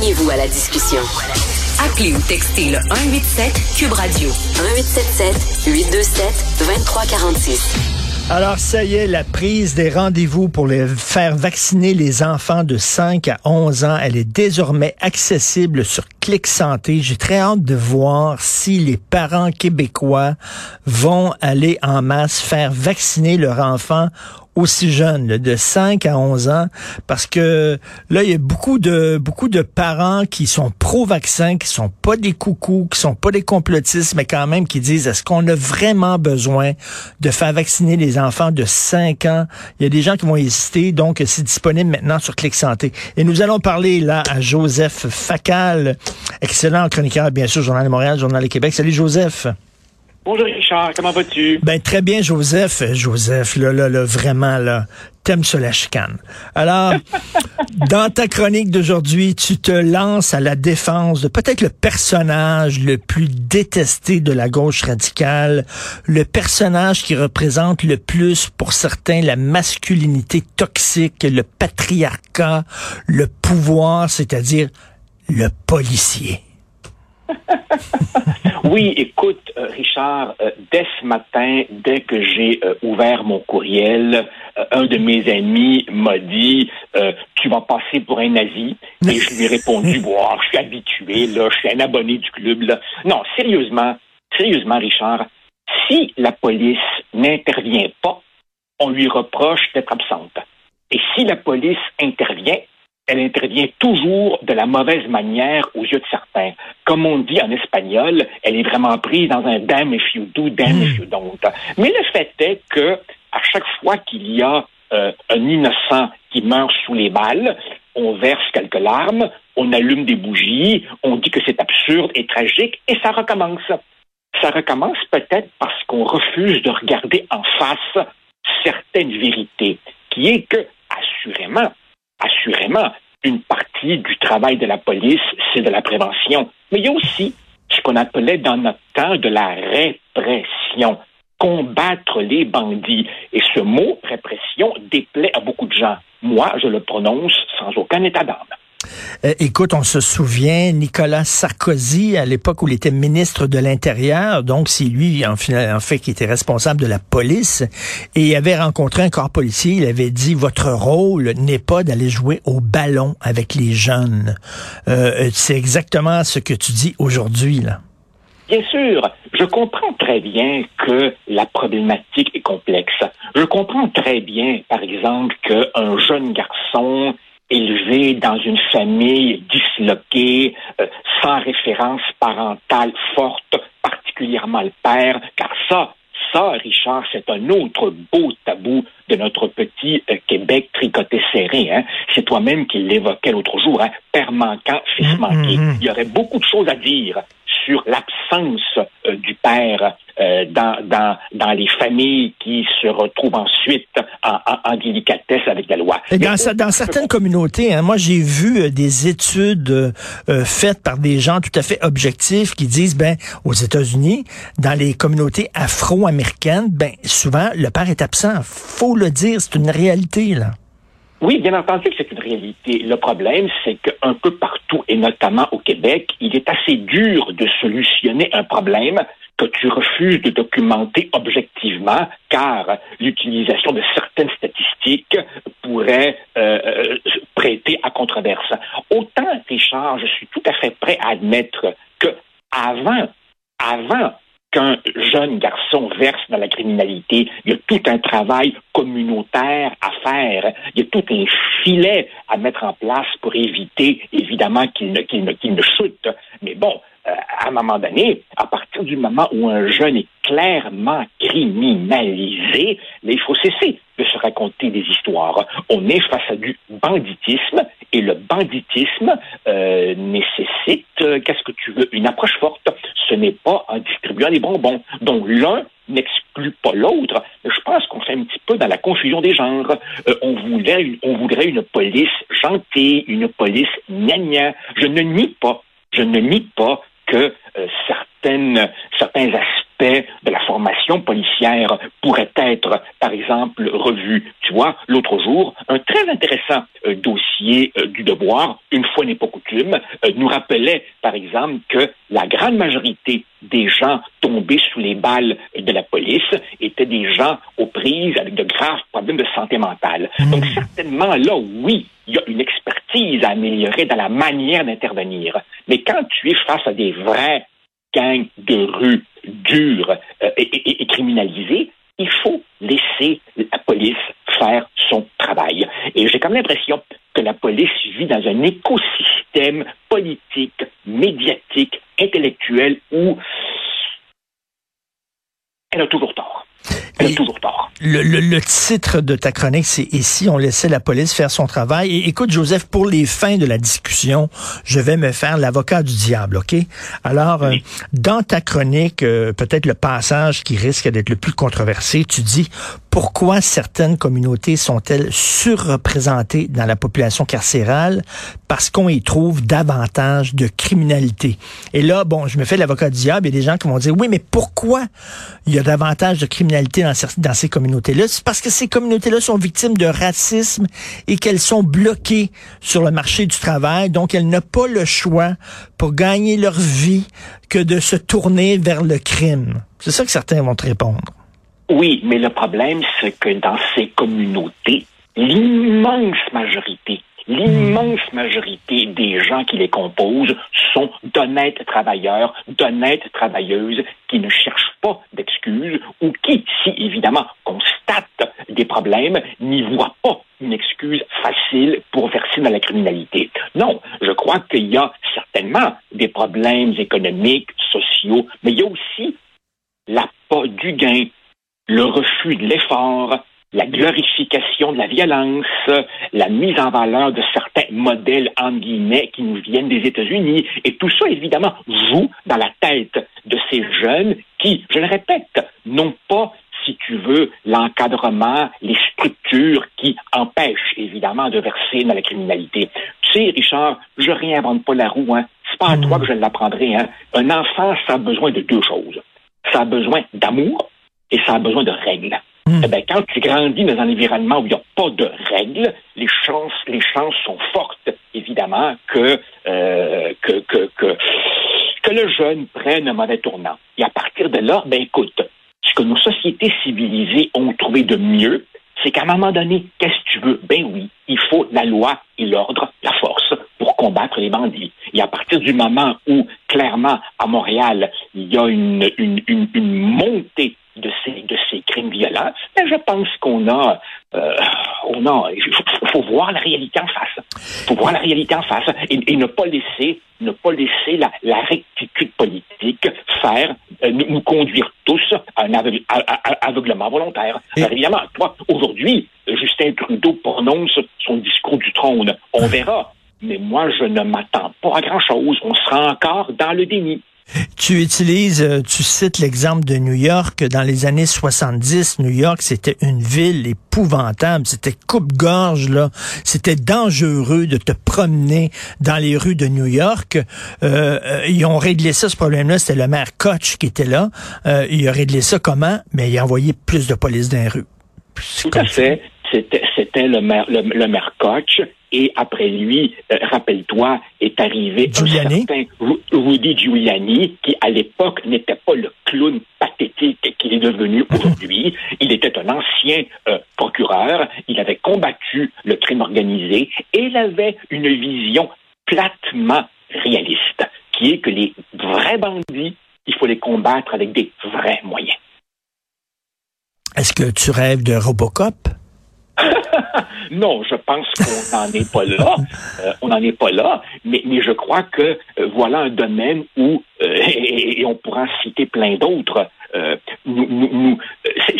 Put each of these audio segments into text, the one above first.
Joignez-vous à la discussion. Appelez ou textez le 187 Cube Radio 1877 827 2346. Alors, ça y est, la prise des rendez-vous pour les faire vacciner les enfants de 5 à 11 ans, elle est désormais accessible sur Clic Santé. J'ai très hâte de voir si les parents québécois vont aller en masse faire vacciner leur enfant aussi jeunes, de 5 à 11 ans, parce que là, il y a beaucoup de beaucoup de parents qui sont pro-vaccin, qui sont pas des coucous, qui sont pas des complotistes, mais quand même qui disent est-ce qu'on a vraiment besoin de faire vacciner les enfants de 5 ans? Il y a des gens qui vont hésiter, donc c'est disponible maintenant sur Clic Santé. Et nous allons parler là à Joseph Facal, excellent chroniqueur, bien sûr, Journal de Montréal, Journal de Québec. Salut Joseph. Bonjour Richard, comment vas-tu? Ben très bien Joseph, Joseph, là, là, là vraiment là, t'aimes ça la chicane. Alors, dans ta chronique d'aujourd'hui, tu te lances à la défense de peut-être le personnage le plus détesté de la gauche radicale, le personnage qui représente le plus pour certains la masculinité toxique, le patriarcat, le pouvoir, c'est-à-dire le policier. oui, écoute, euh, Richard, euh, dès ce matin, dès que j'ai euh, ouvert mon courriel, un de mes amis m'a dit Tu vas passer pour un nazi. Et je lui ai répondu Bon, je suis habitué, là, je suis un abonné du club. Là. Non, sérieusement, sérieusement, Richard, si la police n'intervient pas, on lui reproche d'être absente. Et si la police intervient, elle intervient toujours de la mauvaise manière aux yeux de certains. Comme on dit en espagnol, elle est vraiment prise dans un damn if you do, damn if you don't. Mais le fait est que à chaque fois qu'il y a euh, un innocent qui meurt sous les balles, on verse quelques larmes, on allume des bougies, on dit que c'est absurde et tragique, et ça recommence. Ça recommence peut-être parce qu'on refuse de regarder en face certaines vérités, qui est que, assurément, assurément, une partie du travail de la police, c'est de la prévention. Mais il y a aussi ce qu'on appelait dans notre temps de la répression, combattre les bandits. Et ce mot, répression, déplaît à beaucoup de gens. Moi, je le prononce sans aucun état d'âme. Euh, écoute, on se souvient, Nicolas Sarkozy, à l'époque où il était ministre de l'Intérieur, donc c'est lui, en, fait, qui était responsable de la police, et il avait rencontré un corps policier, il avait dit, votre rôle n'est pas d'aller jouer au ballon avec les jeunes. Euh, c'est exactement ce que tu dis aujourd'hui, là. Bien sûr, je comprends très bien que la problématique est complexe. Je comprends très bien, par exemple, qu'un jeune garçon élevé dans une famille disloquée, euh, sans référence parentale forte, particulièrement le père, car ça, ça, Richard, c'est un autre beau tabou de notre petit euh, Québec tricoté serré. Hein. C'est toi-même qui l'évoquais l'autre jour, hein. père manquant, fils mm-hmm. manqué. Il y aurait beaucoup de choses à dire sur l'absence euh, du père euh, dans, dans, dans les familles qui se retrouvent ensuite en, en, délicatesse avec la loi. Et dans, dans certaines communautés, hein, moi j'ai vu euh, des études faites par des gens tout à fait objectifs qui disent, ben, aux États-Unis, dans les communautés afro-américaines, ben, souvent le père est absent. Faut le dire, c'est une réalité là. Oui, bien entendu que c'est une réalité. Le problème, c'est qu'un peu partout, et notamment au Québec, il est assez dur de solutionner un problème que tu refuses de documenter objectivement, car l'utilisation de certaines statistiques pourrait euh, euh, prêter à controverse. Autant, Richard, je suis tout à fait prêt à admettre que avant, avant qu'un jeune garçon verse dans la criminalité. Il y a tout un travail communautaire à faire. Il y a tout un filet à mettre en place pour éviter, évidemment, qu'il ne, qu'il ne, qu'il ne chute. Mais bon, euh, à un moment donné, à partir du moment où un jeune est clairement criminalisé, mais il faut cesser de se raconter des histoires. On est face à du banditisme et le banditisme euh, nécessite, euh, qu'est-ce que tu veux, une approche forte ce n'est pas en distribuant des bonbons. Donc l'un n'exclut pas l'autre. Je pense qu'on fait un petit peu dans la confusion des genres. Euh, on, voulait, on voudrait une police gentille, une police gnagna. Je ne nie pas, je ne nie pas que euh, certaines, certains aspects aspects de la formation policière pourraient être, par exemple, revus. Tu vois, l'autre jour, un très intéressant euh, dossier euh, du devoir, une fois n'est pas coutume, euh, nous rappelait, par exemple, que la grande majorité des gens tombés sous les balles de la police étaient des gens aux prises avec de graves problèmes de santé mentale. Mmh. Donc, certainement, là, oui, il y a une expertise à améliorer dans la manière d'intervenir. Mais quand tu es face à des vrais gangs de rue durs euh, et, et, et criminalisés, il faut laisser la police faire son travail. Et j'ai comme l'impression que la police vit dans un écosystème politique, médiatique, intellectuel où elle a toujours tort. Elle a toujours tort. Le, le, le, titre de ta chronique, c'est Ici, on laissait la police faire son travail. Et écoute, Joseph, pour les fins de la discussion, je vais me faire l'avocat du diable, OK? Alors, oui. euh, dans ta chronique, euh, peut-être le passage qui risque d'être le plus controversé, tu dis pourquoi certaines communautés sont-elles surreprésentées dans la population carcérale? Parce qu'on y trouve davantage de criminalité. Et là, bon, je me fais l'avocat du diable, il y a des gens qui vont dire, oui, mais pourquoi il y a davantage de criminalité dans, dans ces C'est parce que ces communautés-là sont victimes de racisme et qu'elles sont bloquées sur le marché du travail, donc elles n'ont pas le choix pour gagner leur vie que de se tourner vers le crime. C'est ça que certains vont te répondre. Oui, mais le problème, c'est que dans ces communautés, l'immense majorité, l'immense majorité des gens qui les composent sont d'honnêtes travailleurs, d'honnêtes travailleuses qui ne cherchent pas d'excuses ou qui, si évidemment constatent des problèmes, n'y voient pas une excuse facile pour verser dans la criminalité. Non, je crois qu'il y a certainement des problèmes économiques, sociaux, mais il y a aussi l'appât du gain, le refus de l'effort, la glorification de la violence, la mise en valeur de certains modèles, en guillemets, qui nous viennent des États-Unis. Et tout ça, évidemment, joue dans la tête de ces jeunes qui, je le répète, n'ont pas si tu veux, l'encadrement, les structures qui empêchent, évidemment, de verser dans la criminalité. Tu sais, Richard, je réinvente pas la roue, hein. C'est pas à toi que je l'apprendrai, hein. Un enfant, ça a besoin de deux choses. Ça a besoin d'amour et ça a besoin de règles. Mmh. Eh bien, quand tu grandis dans un environnement où il n'y a pas de règles, les chances, les chances sont fortes, évidemment, que, euh, que, que, que, que le jeune prenne un mauvais tournant. Et à partir de là, ben écoute, ce que nos sociétés civilisées ont trouvé de mieux, c'est qu'à un moment donné, qu'est-ce que tu veux? Ben oui, il faut la loi et l'ordre, la force, pour combattre les bandits. Et à partir du moment où, clairement, à Montréal, il y a une, une, une, une montée de ces, de ces crimes violents, ben je pense qu'on a, euh, on a, il faut, faut, voir la réalité en face. Il faut voir la réalité en face et, et, ne pas laisser, ne pas laisser la, la rectitude politique faire euh, nous, nous, conduire tous à un aveugle, à, à, aveuglement volontaire. Et... Alors, évidemment, toi, aujourd'hui, Justin Trudeau prononce son discours du trône. On verra. Mais moi, je ne m'attends pas à grand-chose. On sera encore dans le déni. Tu utilises, euh, tu cites l'exemple de New York. Dans les années 70, New York, c'était une ville épouvantable. C'était coupe-gorge, là. C'était dangereux de te promener dans les rues de New York. Euh, euh ils ont réglé ça, ce problème-là. C'était le maire Koch qui était là. Euh, il a réglé ça comment? Mais il a envoyé plus de police dans les rues. Tout à fait. C'était le maire, le, le maire Koch et après lui, euh, rappelle-toi, est arrivé Giuliani. un certain Rudy Giuliani, qui à l'époque n'était pas le clown pathétique qu'il est devenu aujourd'hui. Il était un ancien euh, procureur, il avait combattu le crime organisé et il avait une vision platement réaliste, qui est que les vrais bandits, il faut les combattre avec des vrais moyens. Est-ce que tu rêves de Robocop? non, je pense qu'on n'en est pas là. Euh, on n'en est pas là, mais, mais je crois que euh, voilà un domaine où, euh, et, on pourra en citer plein d'autres, nous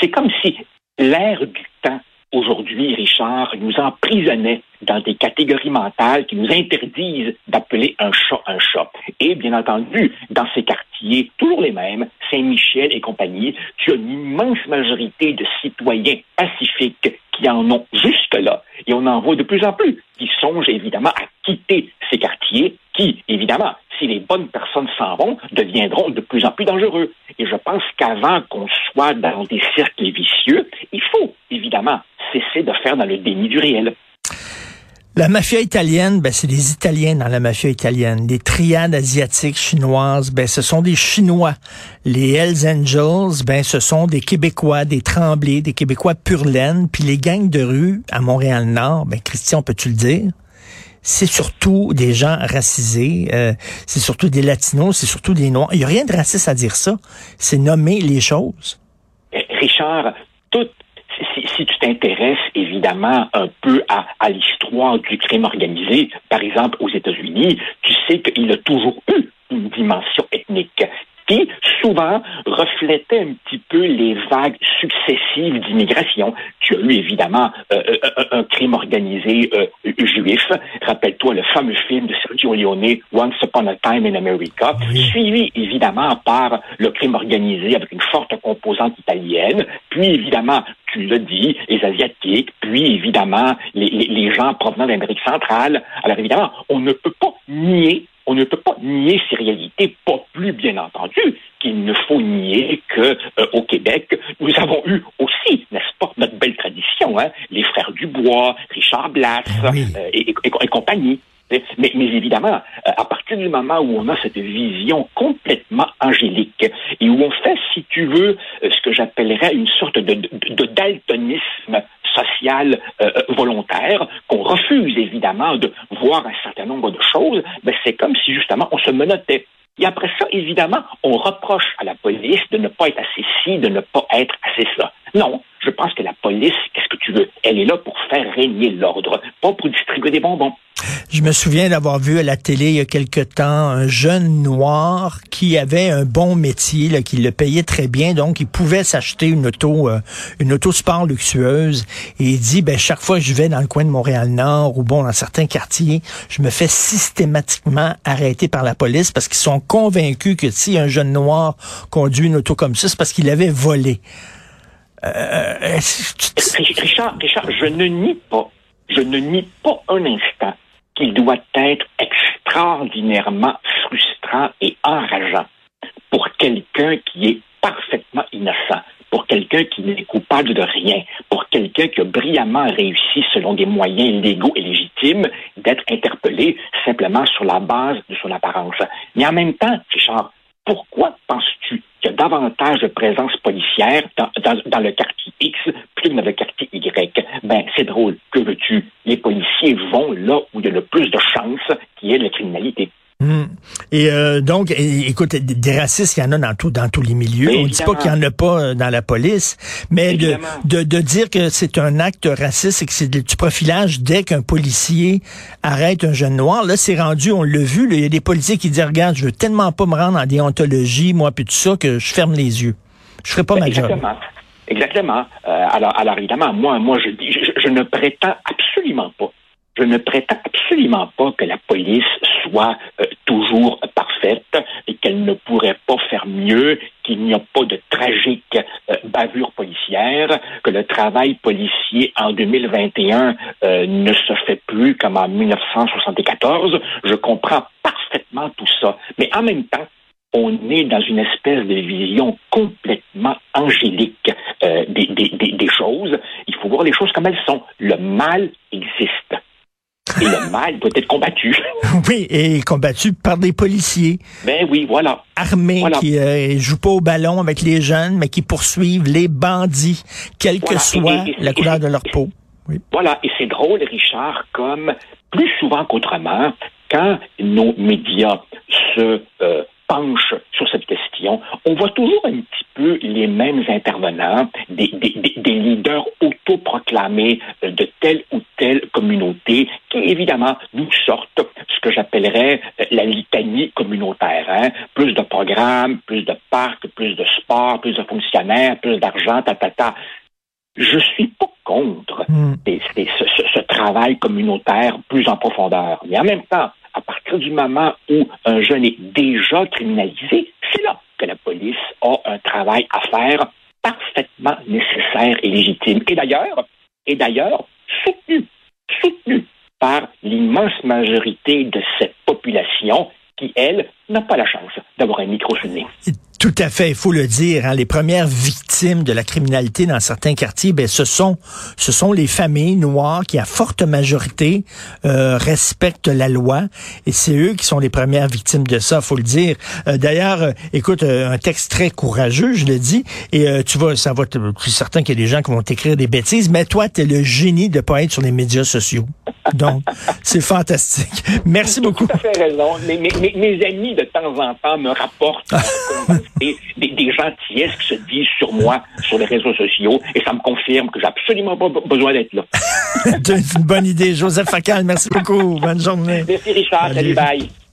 c'est comme si l'ère du temps aujourd'hui, Richard, nous emprisonnait dans des catégories mentales qui nous interdisent d'appeler un chat un chat. Et bien entendu, dans ces quartiers, toujours les mêmes, Saint-Michel et compagnie, tu as une immense majorité de citoyens pacifiques qui en ont jusque-là. Et on en voit de plus en plus qui songent évidemment à quitter ces quartiers qui, évidemment, si les bonnes personnes s'en vont, deviendront de plus en plus dangereux. Et je pense qu'avant qu'on soit dans des cercles vicieux, il faut évidemment cesser de faire dans le déni du réel. La mafia italienne, ben, c'est des Italiens dans la mafia italienne. Les triades asiatiques chinoises, ben, ce sont des Chinois. Les Hells Angels, ben, ce sont des Québécois, des Tremblés, des Québécois pur laine. Puis les gangs de rue à Montréal-Nord, ben, Christian, peux-tu le dire? c'est surtout des gens racisés, euh, c'est surtout des latinos, c'est surtout des noirs. Il n'y a rien de raciste à dire ça. C'est nommer les choses. Eh, Richard, tout, si, tu t'intéresses évidemment un peu à, l'histoire du crime organisé, par exemple aux États-Unis, tu sais qu'il a toujours eu une dimension ethnique qui souvent reflétait un petit peu les vagues successives d'immigration. Tu as eu évidemment euh, euh, un, crime organisé euh, juif. Rappelle-toi le fameux film de Sergio Leone, Once Upon a Time in America, suivi évidemment par le crime organisé avec une forte composante italienne, puis évidemment tu l'as dit, les Asiatiques, puis évidemment les, les, les gens provenant d'Amérique centrale. Alors évidemment, on ne peut pas nier on ne peut pas nier ces réalités, pas plus bien entendu qu'il ne faut nier que euh, au Québec, nous avons eu aussi, n'est-ce pas, notre belle tradition, hein, les frères Dubois, Richard Blas ah euh, et, compagnie. Mais, évidemment, euh, à partir du moment où on a cette vision complètement angélique et où on fait, si tu veux, ce que j'appellerais une sorte de, de daltonisme euh, volontaire, qu'on refuse évidemment de voir un certain nombre de choses, ben c'est comme si justement on se menottait. Et après ça, évidemment, on reproche à la police de ne pas être assez ci, de ne pas être assez ça. Non, je pense que la police, Elle est là pour faire régner l'ordre, pas pour distribuer des bonbons. Je me souviens d'avoir vu à la télé il y a quelque temps un jeune noir qui avait un bon métier, qui le payait très bien, donc il pouvait s'acheter une auto, euh, une auto sport luxueuse. Et il dit, ben chaque fois que je vais dans le coin de Montréal-Nord ou bon dans certains quartiers, je me fais systématiquement arrêter par la police parce qu'ils sont convaincus que si un jeune noir conduit une auto comme ça, c'est parce qu'il avait volé. Euh, euh Richard, Richard, je ne nie pas, je ne nie pas un instant qu'il doit être extraordinairement frustrant et enrageant pour quelqu'un qui est parfaitement innocent, pour quelqu'un qui n'est coupable de rien, pour quelqu'un qui a brillamment réussi selon des moyens légaux et légitimes d'être interpellé simplement sur la base de son apparence. Mais en même temps, Richard, pourquoi penses-tu qu'il y a davantage de présence policière dans, le quartier X plus que dans le quartier Y? Ben, c'est drôle. Que veux-tu? Les policiers vont là où il y a le plus de chances ait de la criminalité. Hmm. Et euh, donc, écoute, des racistes, il y en a dans, tout, dans tous les milieux. On ne dit pas qu'il n'y en a pas euh, dans la police, mais de, de, de, dire que c'est un acte raciste et que c'est du profilage dès qu'un policier arrête un jeune noir, là, c'est rendu, on l'a vu, il y a des policiers qui disent, regarde, je veux tellement pas me rendre en déontologie, moi, puis tout ça, que je ferme les yeux. Je ferai pas ma Exactement. job. Exactement. Euh, alors, alors, évidemment, moi, moi, je, je, je ne prétends absolument pas je ne prétends absolument pas que la police soit euh, toujours parfaite et qu'elle ne pourrait pas faire mieux, qu'il n'y a pas de tragique euh, bavure policière, que le travail policier en 2021 euh, ne se fait plus comme en 1974. Je comprends parfaitement tout ça. Mais en même temps, on est dans une espèce de vision complètement angélique des, des choses. Il faut voir les choses comme elles sont. Le mal. Et le mal doit être combattu. oui, et combattu par des policiers. Ben oui, voilà. Armés qui ne euh, jouent pas au ballon avec les jeunes, mais qui poursuivent les bandits, quelle que soit la couleur de leur peau. Oui. Voilà, et c'est drôle, Richard, comme plus souvent qu'autrement, quand nos médias se euh, penchent sur cette question, on voit toujours un petit peu les mêmes intervenants, des, des, des leaders autoproclamés euh, de telle ou telle communauté qui, évidemment, nous sortent ce que j'appellerais euh, la litanie communautaire. Hein? Plus de programmes, plus de parcs, plus de sport, plus de fonctionnaires, plus d'argent, ta, ta, ta. Je suis pas contre hmm. ce, ce travail communautaire plus en profondeur. Mais en même temps, du moment où un jeune est déjà criminalisé, c'est là que la police a un travail à faire parfaitement nécessaire et légitime. Et d'ailleurs, et d'ailleurs, soutenu, soutenu par l'immense majorité de cette population qui, elle, n'a pas la chance d'avoir un micro nez. Tout à fait, il faut le dire. Hein, les premières victimes de la criminalité dans certains quartiers, ben, ce sont ce sont les familles noires qui, à forte majorité, euh, respectent la loi. Et c'est eux qui sont les premières victimes de ça, faut le dire. Euh, d'ailleurs, euh, écoute, un texte très courageux, je le dis. Et tu vois, ça va. Je suis certain qu'il y a des gens qui vont t'écrire des bêtises, mais toi, tu es le génie de pas être sur les médias sociaux. Donc, c'est fantastique. Merci beaucoup. Tout à fait raison. Mes, mes, mes, amis, de temps en temps, me rapportent des, des, des gentillesses qui se disent sur moi sur les réseaux sociaux et ça me confirme que j'ai absolument pas besoin d'être là. c'est une bonne idée. Joseph Facal, merci beaucoup. Bonne journée. Merci Richard. Salut, bye.